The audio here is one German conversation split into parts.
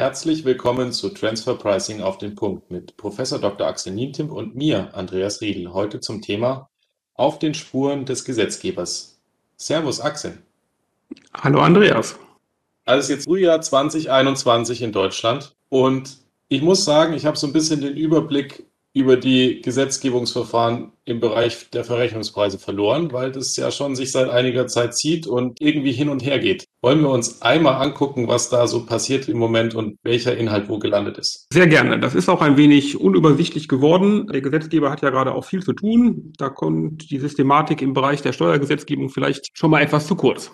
Herzlich willkommen zu Transfer Pricing auf den Punkt mit Professor Dr. Axel Nientimp und mir, Andreas Riedel, heute zum Thema Auf den Spuren des Gesetzgebers. Servus Axel. Hallo Andreas. Also ist jetzt Frühjahr 2021 in Deutschland und ich muss sagen, ich habe so ein bisschen den Überblick über die Gesetzgebungsverfahren im Bereich der Verrechnungspreise verloren, weil das ja schon sich seit einiger Zeit zieht und irgendwie hin und her geht. Wollen wir uns einmal angucken, was da so passiert im Moment und welcher Inhalt wo gelandet ist? Sehr gerne. Das ist auch ein wenig unübersichtlich geworden. Der Gesetzgeber hat ja gerade auch viel zu tun. Da kommt die Systematik im Bereich der Steuergesetzgebung vielleicht schon mal etwas zu kurz.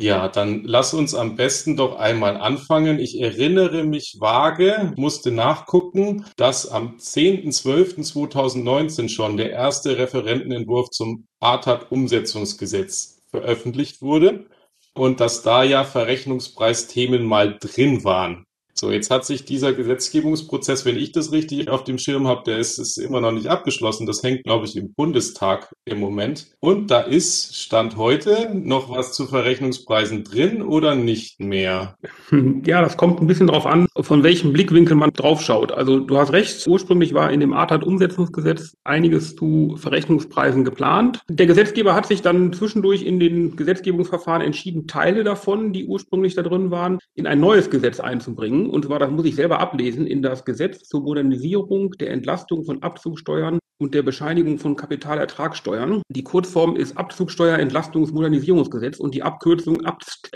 Ja, dann lass uns am besten doch einmal anfangen. Ich erinnere mich vage, musste nachgucken, dass am 10.12.2019 schon der erste Referentenentwurf zum ATAT-Umsetzungsgesetz veröffentlicht wurde und dass da ja Verrechnungspreisthemen mal drin waren. So, jetzt hat sich dieser Gesetzgebungsprozess, wenn ich das richtig auf dem Schirm habe, der ist, ist immer noch nicht abgeschlossen. Das hängt, glaube ich, im Bundestag im Moment. Und da ist, Stand heute, noch was zu Verrechnungspreisen drin oder nicht mehr? Ja, das kommt ein bisschen drauf an, von welchem Blickwinkel man drauf schaut. Also du hast recht, ursprünglich war in dem ATAT-Umsetzungsgesetz einiges zu Verrechnungspreisen geplant. Der Gesetzgeber hat sich dann zwischendurch in den Gesetzgebungsverfahren entschieden, Teile davon, die ursprünglich da drin waren, in ein neues Gesetz einzubringen und zwar, das muss ich selber ablesen, in das Gesetz zur Modernisierung der Entlastung von Abzugsteuern und der Bescheinigung von Kapitalertragssteuern. Die Kurzform ist Abzugsteuerentlastungsmodernisierungsgesetz und die Abkürzung Abst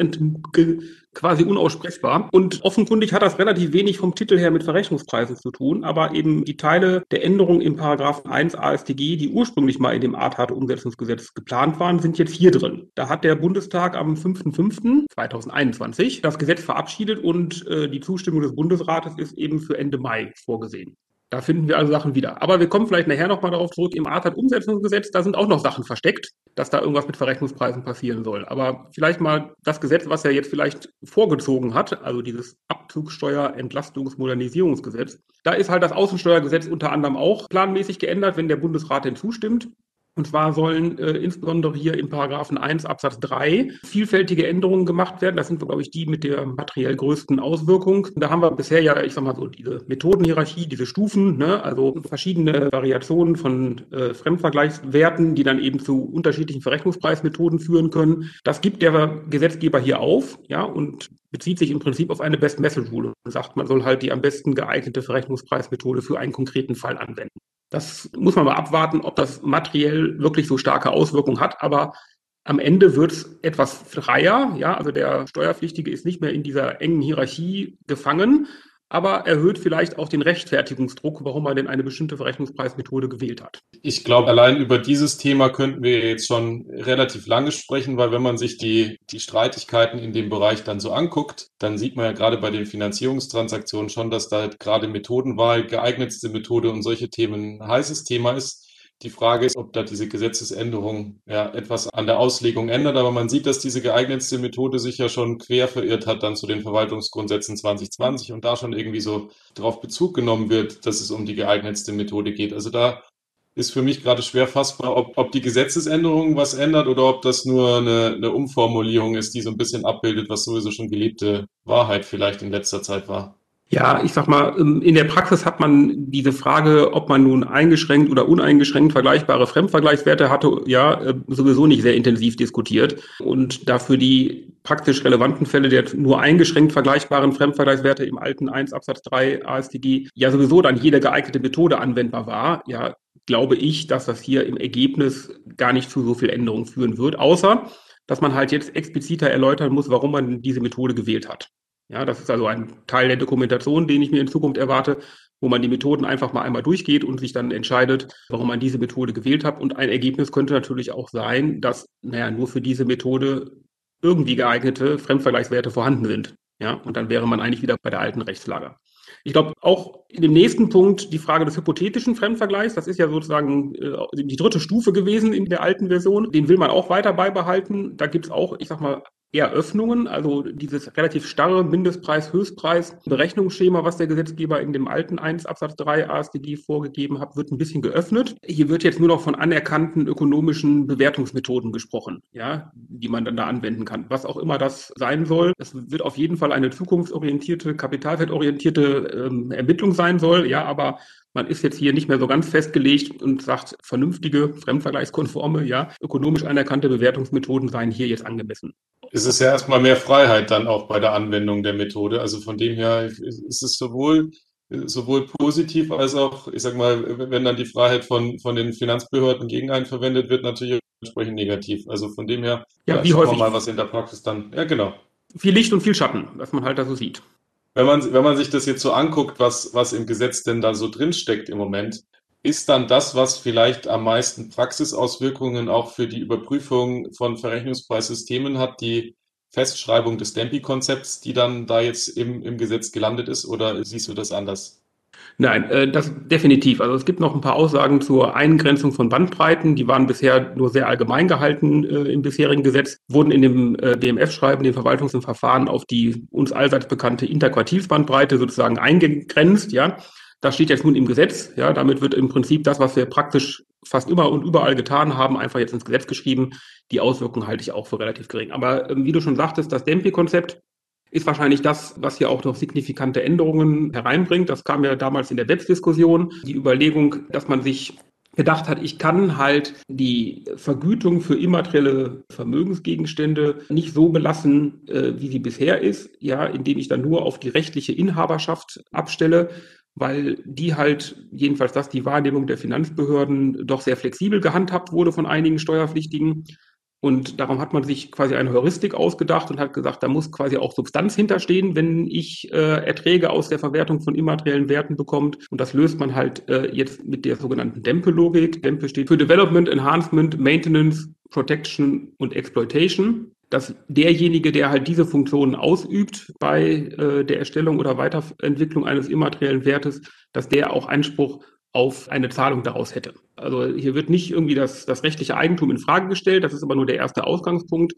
quasi unaussprechbar. Und offenkundig hat das relativ wenig vom Titel her mit Verrechnungspreisen zu tun, aber eben die Teile der Änderung im Paragraphen 1 AStG, die ursprünglich mal in dem ATAT-Umsetzungsgesetz geplant waren, sind jetzt hier drin. Da hat der Bundestag am 5.5.2021 das Gesetz verabschiedet und äh, die Zustimmung des Bundesrates ist eben für Ende Mai vorgesehen. Da finden wir also Sachen wieder. Aber wir kommen vielleicht nachher nochmal darauf zurück. Im ATAT-Umsetzungsgesetz, da sind auch noch Sachen versteckt, dass da irgendwas mit Verrechnungspreisen passieren soll. Aber vielleicht mal das Gesetz, was er jetzt vielleicht vorgezogen hat, also dieses Abzugsteuer-Entlastungsmodernisierungsgesetz. Da ist halt das Außensteuergesetz unter anderem auch planmäßig geändert, wenn der Bundesrat denn zustimmt. Und zwar sollen äh, insbesondere hier in Paragraphen 1 Absatz 3 vielfältige Änderungen gemacht werden. Das sind, glaube ich, die mit der materiell größten Auswirkung. Da haben wir bisher ja, ich sag mal so, diese Methodenhierarchie, diese Stufen, ne? also verschiedene Variationen von äh, Fremdvergleichswerten, die dann eben zu unterschiedlichen Verrechnungspreismethoden führen können. Das gibt der Gesetzgeber hier auf, ja, und bezieht sich im Prinzip auf eine Best-Method-Rule und sagt, man soll halt die am besten geeignete Verrechnungspreismethode für einen konkreten Fall anwenden. Das muss man mal abwarten, ob das materiell wirklich so starke Auswirkungen hat. Aber am Ende wird es etwas freier. Ja, also der Steuerpflichtige ist nicht mehr in dieser engen Hierarchie gefangen, aber erhöht vielleicht auch den Rechtfertigungsdruck, warum man denn eine bestimmte Verrechnungspreismethode gewählt hat. Ich glaube, allein über dieses Thema könnten wir jetzt schon relativ lange sprechen, weil wenn man sich die, die Streitigkeiten in dem Bereich dann so anguckt, dann sieht man ja gerade bei den Finanzierungstransaktionen schon, dass da gerade Methodenwahl, geeignetste Methode und solche Themen ein heißes Thema ist. Die Frage ist, ob da diese Gesetzesänderung ja etwas an der Auslegung ändert. Aber man sieht, dass diese geeignetste Methode sich ja schon quer verirrt hat dann zu den Verwaltungsgrundsätzen 2020 und da schon irgendwie so darauf Bezug genommen wird, dass es um die geeignetste Methode geht. Also da ist für mich gerade schwer fassbar, ob, ob die Gesetzesänderung was ändert oder ob das nur eine, eine Umformulierung ist, die so ein bisschen abbildet, was sowieso schon gelebte Wahrheit vielleicht in letzter Zeit war. Ja, ich sag mal, ähm, in der Praxis hat man diese Frage, ob man nun eingeschränkt oder uneingeschränkt vergleichbare Fremdvergleichswerte hatte, ja, äh, sowieso nicht sehr intensiv diskutiert. Und dafür die praktisch relevanten Fälle der nur eingeschränkt vergleichbaren Fremdvergleichswerte im alten 1 Absatz 3 AStG ja sowieso dann jede geeignete Methode anwendbar war, ja, glaube ich, dass das hier im Ergebnis gar nicht zu so viel Änderungen führen wird, außer dass man halt jetzt expliziter erläutern muss, warum man diese Methode gewählt hat. Ja, das ist also ein Teil der Dokumentation, den ich mir in Zukunft erwarte, wo man die Methoden einfach mal einmal durchgeht und sich dann entscheidet, warum man diese Methode gewählt hat. Und ein Ergebnis könnte natürlich auch sein, dass, naja, nur für diese Methode irgendwie geeignete Fremdvergleichswerte vorhanden sind. Ja, und dann wäre man eigentlich wieder bei der alten Rechtslage. Ich glaube, auch in dem nächsten Punkt die Frage des hypothetischen Fremdvergleichs, das ist ja sozusagen äh, die dritte Stufe gewesen in der alten Version, den will man auch weiter beibehalten. Da gibt es auch, ich sag mal, Eröffnungen, also dieses relativ starre Mindestpreis-Höchstpreis-Berechnungsschema, was der Gesetzgeber in dem alten 1 Absatz 3 ASDG vorgegeben hat, wird ein bisschen geöffnet. Hier wird jetzt nur noch von anerkannten ökonomischen Bewertungsmethoden gesprochen, ja, die man dann da anwenden kann. Was auch immer das sein soll. Es wird auf jeden Fall eine zukunftsorientierte, kapitalwertorientierte ähm, Ermittlung sein soll, ja, aber man ist jetzt hier nicht mehr so ganz festgelegt und sagt, vernünftige, fremdvergleichskonforme, ja, ökonomisch anerkannte Bewertungsmethoden seien hier jetzt angemessen. Es ist ja erstmal mehr Freiheit dann auch bei der Anwendung der Methode. Also von dem her ist es sowohl, sowohl positiv als auch, ich sag mal, wenn dann die Freiheit von, von den Finanzbehörden gegen einen verwendet wird, natürlich entsprechend negativ. Also von dem her, ja, wie häufig mal, was in der Praxis dann, ja genau. Viel Licht und viel Schatten, was man halt da so sieht. Wenn man, wenn man sich das jetzt so anguckt, was, was im Gesetz denn da so drinsteckt im Moment, ist dann das, was vielleicht am meisten Praxisauswirkungen auch für die Überprüfung von Verrechnungspreissystemen hat, die Festschreibung des Dempi-Konzepts, die dann da jetzt im, im Gesetz gelandet ist, oder siehst du das anders? Nein, äh, das definitiv. Also es gibt noch ein paar Aussagen zur Eingrenzung von Bandbreiten. Die waren bisher nur sehr allgemein gehalten äh, im bisherigen Gesetz, wurden in dem äh, BMF-Schreiben, dem Verwaltungs- und Verfahren, auf die uns allseits bekannte Interquartilsbandbreite sozusagen eingegrenzt. Ja, das steht jetzt nun im Gesetz. Ja, damit wird im Prinzip das, was wir praktisch fast immer und überall getan haben, einfach jetzt ins Gesetz geschrieben. Die Auswirkungen halte ich auch für relativ gering. Aber ähm, wie du schon sagtest, das Dempi-Konzept ist wahrscheinlich das, was hier auch noch signifikante Änderungen hereinbringt. Das kam ja damals in der BEPS-Diskussion. Die Überlegung, dass man sich gedacht hat, ich kann halt die Vergütung für immaterielle Vermögensgegenstände nicht so belassen, äh, wie sie bisher ist, ja, indem ich dann nur auf die rechtliche Inhaberschaft abstelle, weil die halt, jedenfalls das die Wahrnehmung der Finanzbehörden, doch sehr flexibel gehandhabt wurde von einigen Steuerpflichtigen. Und darum hat man sich quasi eine Heuristik ausgedacht und hat gesagt, da muss quasi auch Substanz hinterstehen, wenn ich äh, Erträge aus der Verwertung von immateriellen Werten bekommt. Und das löst man halt äh, jetzt mit der sogenannten DEMPE-Logik. DEMPE steht für Development, Enhancement, Maintenance, Protection und Exploitation. Dass derjenige, der halt diese Funktionen ausübt bei äh, der Erstellung oder Weiterentwicklung eines immateriellen Wertes, dass der auch Einspruch auf eine Zahlung daraus hätte. Also hier wird nicht irgendwie das, das rechtliche Eigentum in Frage gestellt, das ist aber nur der erste Ausgangspunkt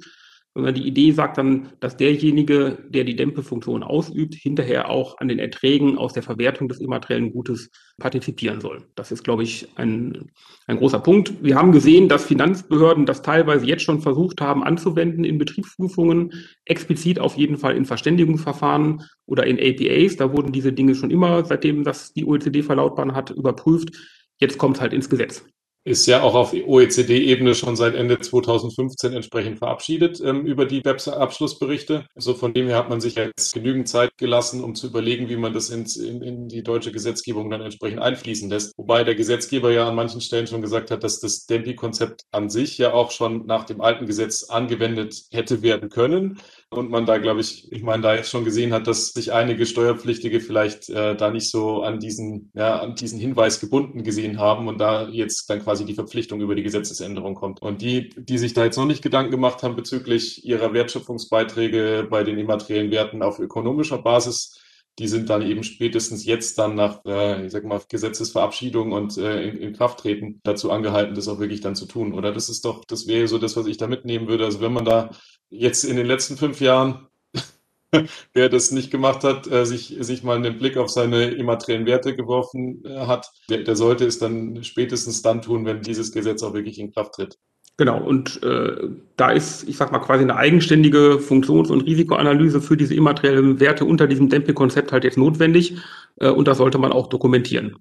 sondern die Idee sagt dann, dass derjenige, der die Dämpfefunktion ausübt, hinterher auch an den Erträgen aus der Verwertung des immateriellen Gutes partizipieren soll. Das ist, glaube ich, ein, ein großer Punkt. Wir haben gesehen, dass Finanzbehörden das teilweise jetzt schon versucht haben anzuwenden in Betriebsprüfungen, explizit auf jeden Fall in Verständigungsverfahren oder in APAs. Da wurden diese Dinge schon immer, seitdem das die OECD verlautbaren hat, überprüft. Jetzt kommt es halt ins Gesetz ist ja auch auf OECD-Ebene schon seit Ende 2015 entsprechend verabschiedet ähm, über die BEPS-Abschlussberichte. So also von dem her hat man sich jetzt genügend Zeit gelassen, um zu überlegen, wie man das ins, in, in die deutsche Gesetzgebung dann entsprechend einfließen lässt. Wobei der Gesetzgeber ja an manchen Stellen schon gesagt hat, dass das DEMPI-Konzept an sich ja auch schon nach dem alten Gesetz angewendet hätte werden können und man da, glaube ich, ich meine, da jetzt schon gesehen hat, dass sich einige Steuerpflichtige vielleicht äh, da nicht so an diesen, ja, an diesen Hinweis gebunden gesehen haben und da jetzt dann quasi die Verpflichtung über die Gesetzesänderung kommt. Und die, die sich da jetzt noch nicht Gedanken gemacht haben bezüglich ihrer Wertschöpfungsbeiträge bei den immateriellen Werten auf ökonomischer Basis, die sind dann eben spätestens jetzt dann nach, äh, ich sag mal, Gesetzesverabschiedung und äh, in, in Kraft treten dazu angehalten, das auch wirklich dann zu tun. Oder das ist doch, das wäre so das, was ich da mitnehmen würde. Also wenn man da jetzt in den letzten fünf Jahren, wer das nicht gemacht hat, äh, sich, sich mal einen Blick auf seine immateriellen Werte geworfen äh, hat, der, der sollte es dann spätestens dann tun, wenn dieses Gesetz auch wirklich in Kraft tritt. Genau, und äh, da ist, ich sag mal, quasi eine eigenständige Funktions- und Risikoanalyse für diese immateriellen Werte unter diesem Demping-Konzept halt jetzt notwendig äh, und das sollte man auch dokumentieren.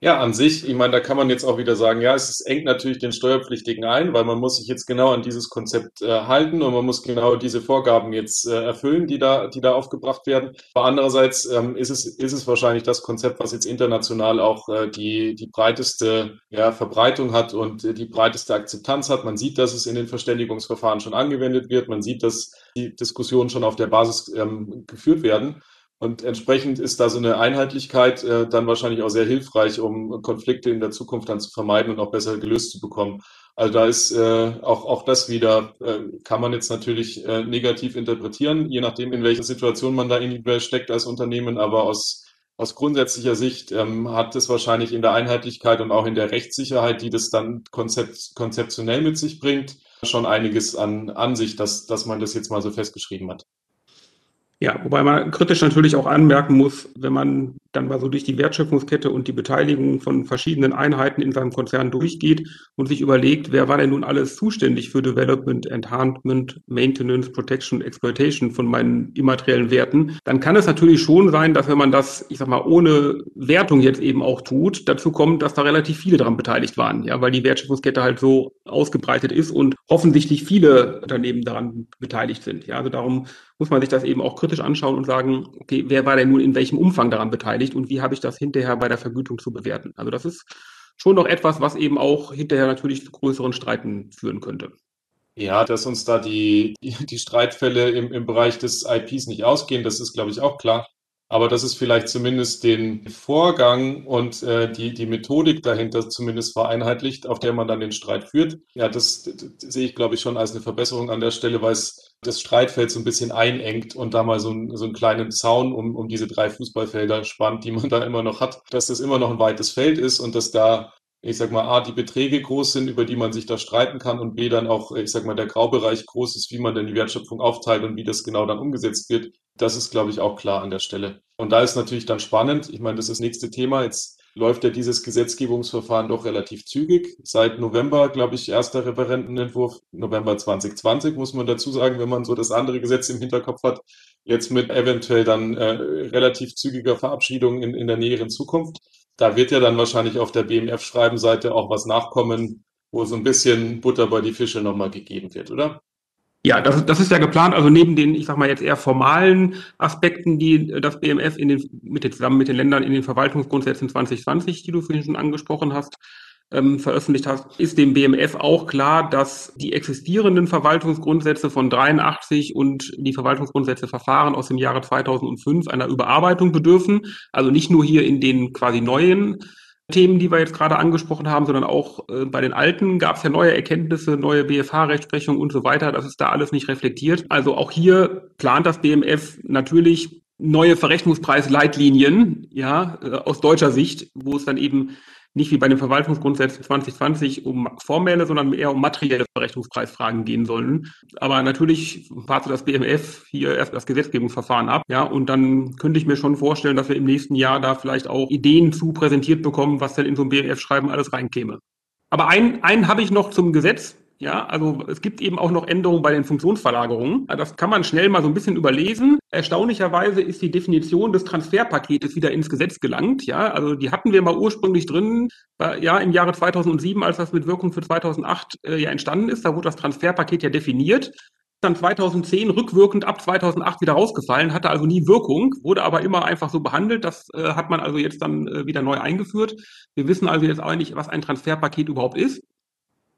Ja, an sich, ich meine, da kann man jetzt auch wieder sagen, ja, es engt natürlich den Steuerpflichtigen ein, weil man muss sich jetzt genau an dieses Konzept äh, halten und man muss genau diese Vorgaben jetzt äh, erfüllen, die da, die da aufgebracht werden. Aber andererseits ähm, ist es, ist es wahrscheinlich das Konzept, was jetzt international auch äh, die, die breiteste ja, Verbreitung hat und die breiteste Akzeptanz hat. Man sieht, dass es in den Verständigungsverfahren schon angewendet wird. Man sieht, dass die Diskussionen schon auf der Basis ähm, geführt werden. Und entsprechend ist da so eine Einheitlichkeit äh, dann wahrscheinlich auch sehr hilfreich, um Konflikte in der Zukunft dann zu vermeiden und auch besser gelöst zu bekommen. Also da ist äh, auch, auch das wieder, äh, kann man jetzt natürlich äh, negativ interpretieren, je nachdem, in welcher Situation man da individuell steckt als Unternehmen. Aber aus, aus grundsätzlicher Sicht ähm, hat es wahrscheinlich in der Einheitlichkeit und auch in der Rechtssicherheit, die das dann konzept, konzeptionell mit sich bringt, schon einiges an Ansicht, dass, dass man das jetzt mal so festgeschrieben hat. Ja, wobei man kritisch natürlich auch anmerken muss, wenn man dann mal so durch die Wertschöpfungskette und die Beteiligung von verschiedenen Einheiten in seinem Konzern durchgeht und sich überlegt, wer war denn nun alles zuständig für Development, Enhancement, Maintenance, Protection, Exploitation von meinen immateriellen Werten, dann kann es natürlich schon sein, dass wenn man das, ich sag mal, ohne Wertung jetzt eben auch tut, dazu kommt, dass da relativ viele daran beteiligt waren, ja, weil die Wertschöpfungskette halt so ausgebreitet ist und offensichtlich viele Unternehmen daran beteiligt sind. Ja, also darum muss man sich das eben auch kritisch anschauen und sagen, okay, wer war denn nun in welchem Umfang daran beteiligt und wie habe ich das hinterher bei der Vergütung zu bewerten? Also das ist schon noch etwas, was eben auch hinterher natürlich zu größeren Streiten führen könnte. Ja, dass uns da die, die Streitfälle im, im Bereich des IPs nicht ausgehen, das ist, glaube ich, auch klar. Aber dass es vielleicht zumindest den Vorgang und äh, die, die Methodik dahinter zumindest vereinheitlicht, auf der man dann den Streit führt. Ja, das, das, sehe ich, glaube ich, schon als eine Verbesserung an der Stelle, weil es das Streitfeld so ein bisschen einengt und da mal so, ein, so einen kleinen Zaun um, um diese drei Fußballfelder spannt, die man da immer noch hat, dass das immer noch ein weites Feld ist und dass da ich sag mal, A, die Beträge groß sind, über die man sich da streiten kann und B, dann auch, ich sag mal, der Graubereich groß ist, wie man denn die Wertschöpfung aufteilt und wie das genau dann umgesetzt wird. Das ist, glaube ich, auch klar an der Stelle. Und da ist natürlich dann spannend. Ich meine, das ist das nächste Thema. Jetzt läuft ja dieses Gesetzgebungsverfahren doch relativ zügig. Seit November, glaube ich, erster Referentenentwurf, November 2020, muss man dazu sagen, wenn man so das andere Gesetz im Hinterkopf hat. Jetzt mit eventuell dann äh, relativ zügiger Verabschiedung in, in der näheren Zukunft. Da wird ja dann wahrscheinlich auf der BMF-Schreibenseite auch was nachkommen, wo so ein bisschen Butter bei die Fische nochmal gegeben wird, oder? Ja, das, das ist ja geplant. Also neben den, ich sag mal jetzt eher formalen Aspekten, die das BMF in den, mit den, zusammen mit den Ländern in den Verwaltungsgrundsätzen 2020, die du vorhin schon angesprochen hast, ähm, veröffentlicht hast, ist dem BMF auch klar, dass die existierenden Verwaltungsgrundsätze von 83 und die Verwaltungsgrundsätze Verfahren aus dem Jahre 2005 einer Überarbeitung bedürfen. Also nicht nur hier in den quasi neuen Themen, die wir jetzt gerade angesprochen haben, sondern auch äh, bei den alten gab es ja neue Erkenntnisse, neue BFH-Rechtsprechung und so weiter. Das ist da alles nicht reflektiert. Also auch hier plant das BMF natürlich neue Verrechnungspreisleitlinien, ja, äh, aus deutscher Sicht, wo es dann eben nicht wie bei den Verwaltungsgrundsätzen 2020 um formelle, sondern eher um materielle Verrechnungspreisfragen gehen sollen. Aber natürlich warte das BMF hier erst das Gesetzgebungsverfahren ab. Ja, und dann könnte ich mir schon vorstellen, dass wir im nächsten Jahr da vielleicht auch Ideen zu präsentiert bekommen, was denn in so ein BMF-Schreiben alles reinkäme. Aber einen, einen habe ich noch zum Gesetz. Ja, also es gibt eben auch noch Änderungen bei den Funktionsverlagerungen. Das kann man schnell mal so ein bisschen überlesen. Erstaunlicherweise ist die Definition des Transferpaketes wieder ins Gesetz gelangt. Ja, also die hatten wir mal ursprünglich drin, ja, im Jahre 2007, als das mit Wirkung für 2008 äh, ja entstanden ist. Da wurde das Transferpaket ja definiert dann 2010 rückwirkend ab 2008 wieder rausgefallen, hatte also nie Wirkung, wurde aber immer einfach so behandelt. Das äh, hat man also jetzt dann äh, wieder neu eingeführt. Wir wissen also jetzt nicht, was ein Transferpaket überhaupt ist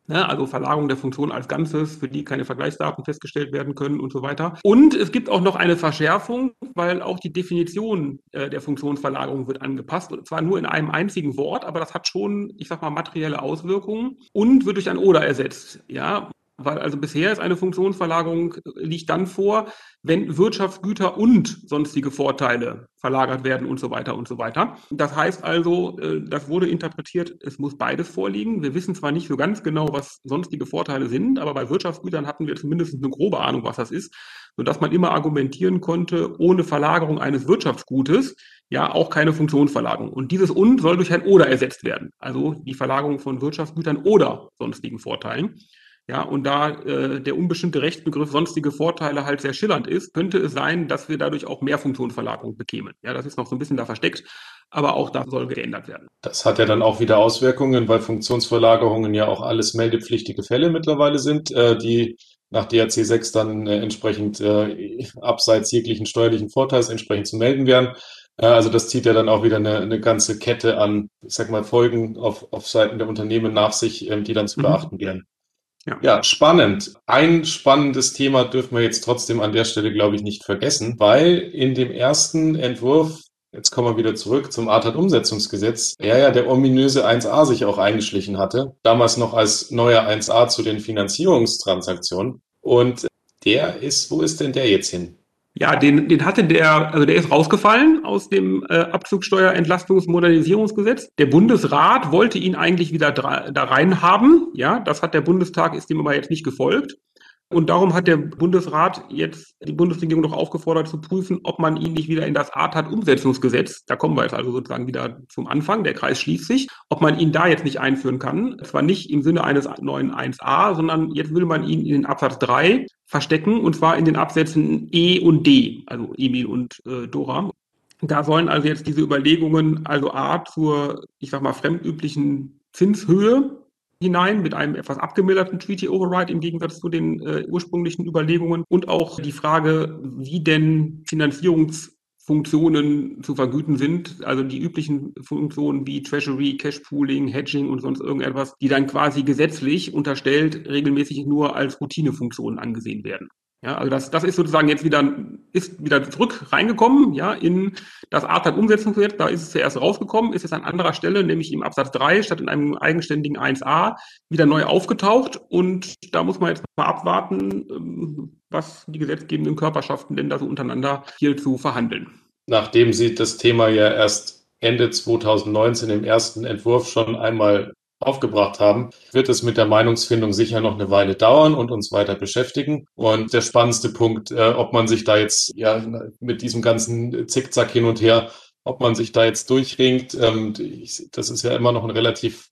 ne? also Verlagerung der Funktion als Ganzes, für die keine Vergleichsdaten festgestellt werden können und so weiter. Und es gibt auch noch eine Verschärfung, weil auch die Definition äh, der Funktionsverlagerung wird angepasst, und zwar nur in einem einzigen Wort, aber das hat schon, ich sag mal, materielle Auswirkungen und wird durch ein Oder ersetzt. Ja, weil also bisher ist eine Funktionsverlagerung äh, liegt dann vor, wenn Wirtschaftsgüter und sonstige Vorteile verlagert werden und so weiter und so weiter. Das heißt also, äh, das wurde interpretiert, es muss beides vorliegen. Wir wissen zwar nicht so ganz genau, was sonstige Vorteile sind, aber bei Wirtschaftsgütern hatten wir zumindest eine grobe Ahnung, was das ist, sodass man immer argumentieren konnte, ohne Verlagerung eines Wirtschaftsgutes ja auch keine Funktionsverlagerung. Und dieses und soll durch ein oder ersetzt werden. Also die Verlagerung von Wirtschaftsgütern oder sonstigen Vorteilen. Ja, und da äh, der unbestimmte Rechtsbegriff sonstige Vorteile halt sehr schillernd ist, könnte es sein, dass wir dadurch auch mehr Funktionsverlagerung bekämen. Ja, das ist noch so ein bisschen da versteckt, aber auch das soll geändert werden. Das hat ja dann auch wieder Auswirkungen, weil Funktionsverlagerungen ja auch alles meldepflichtige Fälle mittlerweile sind, äh, die nach DRC 6 dann äh, entsprechend äh, abseits jeglichen steuerlichen Vorteils entsprechend zu melden werden. Äh, also das zieht ja dann auch wieder eine, eine ganze Kette an, ich sag mal, Folgen auf, auf Seiten der Unternehmen nach sich, ähm, die dann zu mhm. beachten wären. Ja. ja, spannend. Ein spannendes Thema dürfen wir jetzt trotzdem an der Stelle, glaube ich, nicht vergessen, weil in dem ersten Entwurf Jetzt kommen wir wieder zurück zum ATAT-Umsetzungsgesetz. Ja, ja, der ominöse 1a sich auch eingeschlichen hatte. Damals noch als neuer 1a zu den Finanzierungstransaktionen. Und der ist, wo ist denn der jetzt hin? Ja, den, den hatte der, also der ist rausgefallen aus dem äh, Abzugsteuerentlastungs-Modernisierungsgesetz. Der Bundesrat wollte ihn eigentlich wieder da rein haben. Ja, das hat der Bundestag, ist dem aber jetzt nicht gefolgt. Und darum hat der Bundesrat jetzt die Bundesregierung noch aufgefordert zu prüfen, ob man ihn nicht wieder in das ATAT-Umsetzungsgesetz, da kommen wir jetzt also sozusagen wieder zum Anfang, der Kreis schließt sich, ob man ihn da jetzt nicht einführen kann. Zwar nicht im Sinne eines neuen 1a, sondern jetzt will man ihn in den Absatz 3 verstecken, und zwar in den Absätzen E und D, also Emil und äh, Dora. Da sollen also jetzt diese Überlegungen, also A zur, ich sag mal, fremdüblichen Zinshöhe hinein mit einem etwas abgemilderten Treaty Override im Gegensatz zu den äh, ursprünglichen Überlegungen und auch die Frage, wie denn Finanzierungsfunktionen zu vergüten sind, also die üblichen Funktionen wie Treasury, Cash Pooling, Hedging und sonst irgendetwas, die dann quasi gesetzlich unterstellt regelmäßig nur als Routinefunktionen angesehen werden. Ja, also das, das ist sozusagen jetzt wieder, ist wieder zurück reingekommen, ja, in das ARTAG-Umsetzungsgesetz. Da ist es zuerst rausgekommen, ist es an anderer Stelle, nämlich im Absatz 3 statt in einem eigenständigen 1a wieder neu aufgetaucht. Und da muss man jetzt mal abwarten, ähm, was die gesetzgebenden Körperschaften denn da so untereinander hier zu verhandeln. Nachdem Sie das Thema ja erst Ende 2019 im ersten Entwurf schon einmal aufgebracht haben, wird es mit der Meinungsfindung sicher noch eine Weile dauern und uns weiter beschäftigen. Und der spannendste Punkt, äh, ob man sich da jetzt ja mit diesem ganzen Zickzack hin und her, ob man sich da jetzt durchringt, ähm, ich, das ist ja immer noch ein relativ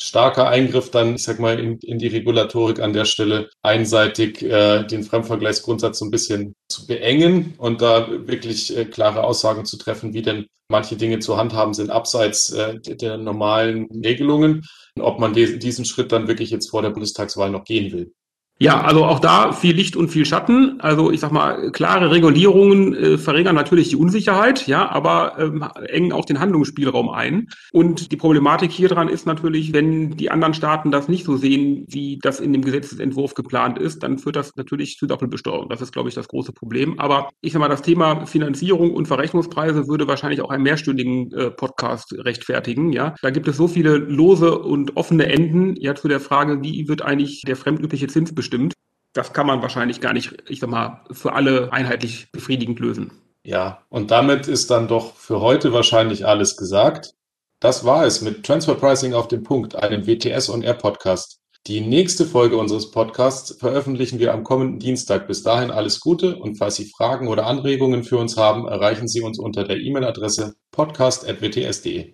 starker Eingriff dann, ich sag mal, in, in die Regulatorik an der Stelle einseitig äh, den Fremdvergleichsgrundsatz so ein bisschen zu beengen und da wirklich äh, klare Aussagen zu treffen, wie denn manche Dinge zu handhaben sind abseits äh, der normalen Regelungen, ob man diesen Schritt dann wirklich jetzt vor der Bundestagswahl noch gehen will. Ja, also auch da viel Licht und viel Schatten. Also ich sag mal, klare Regulierungen äh, verringern natürlich die Unsicherheit, ja, aber ähm, engen auch den Handlungsspielraum ein. Und die Problematik hier dran ist natürlich, wenn die anderen Staaten das nicht so sehen, wie das in dem Gesetzesentwurf geplant ist, dann führt das natürlich zu Doppelbesteuerung. Das ist, glaube ich, das große Problem. Aber ich sag mal, das Thema Finanzierung und Verrechnungspreise würde wahrscheinlich auch einen mehrstündigen äh, Podcast rechtfertigen. Ja, da gibt es so viele lose und offene Enden ja zu der Frage, wie wird eigentlich der fremdübliche Zins stimmt. Das kann man wahrscheinlich gar nicht, ich sag mal, für alle einheitlich befriedigend lösen. Ja, und damit ist dann doch für heute wahrscheinlich alles gesagt. Das war es mit Transfer Pricing auf den Punkt, einem WTS und R Podcast. Die nächste Folge unseres Podcasts veröffentlichen wir am kommenden Dienstag. Bis dahin alles Gute und falls Sie Fragen oder Anregungen für uns haben, erreichen Sie uns unter der E-Mail-Adresse podcast.wts.de.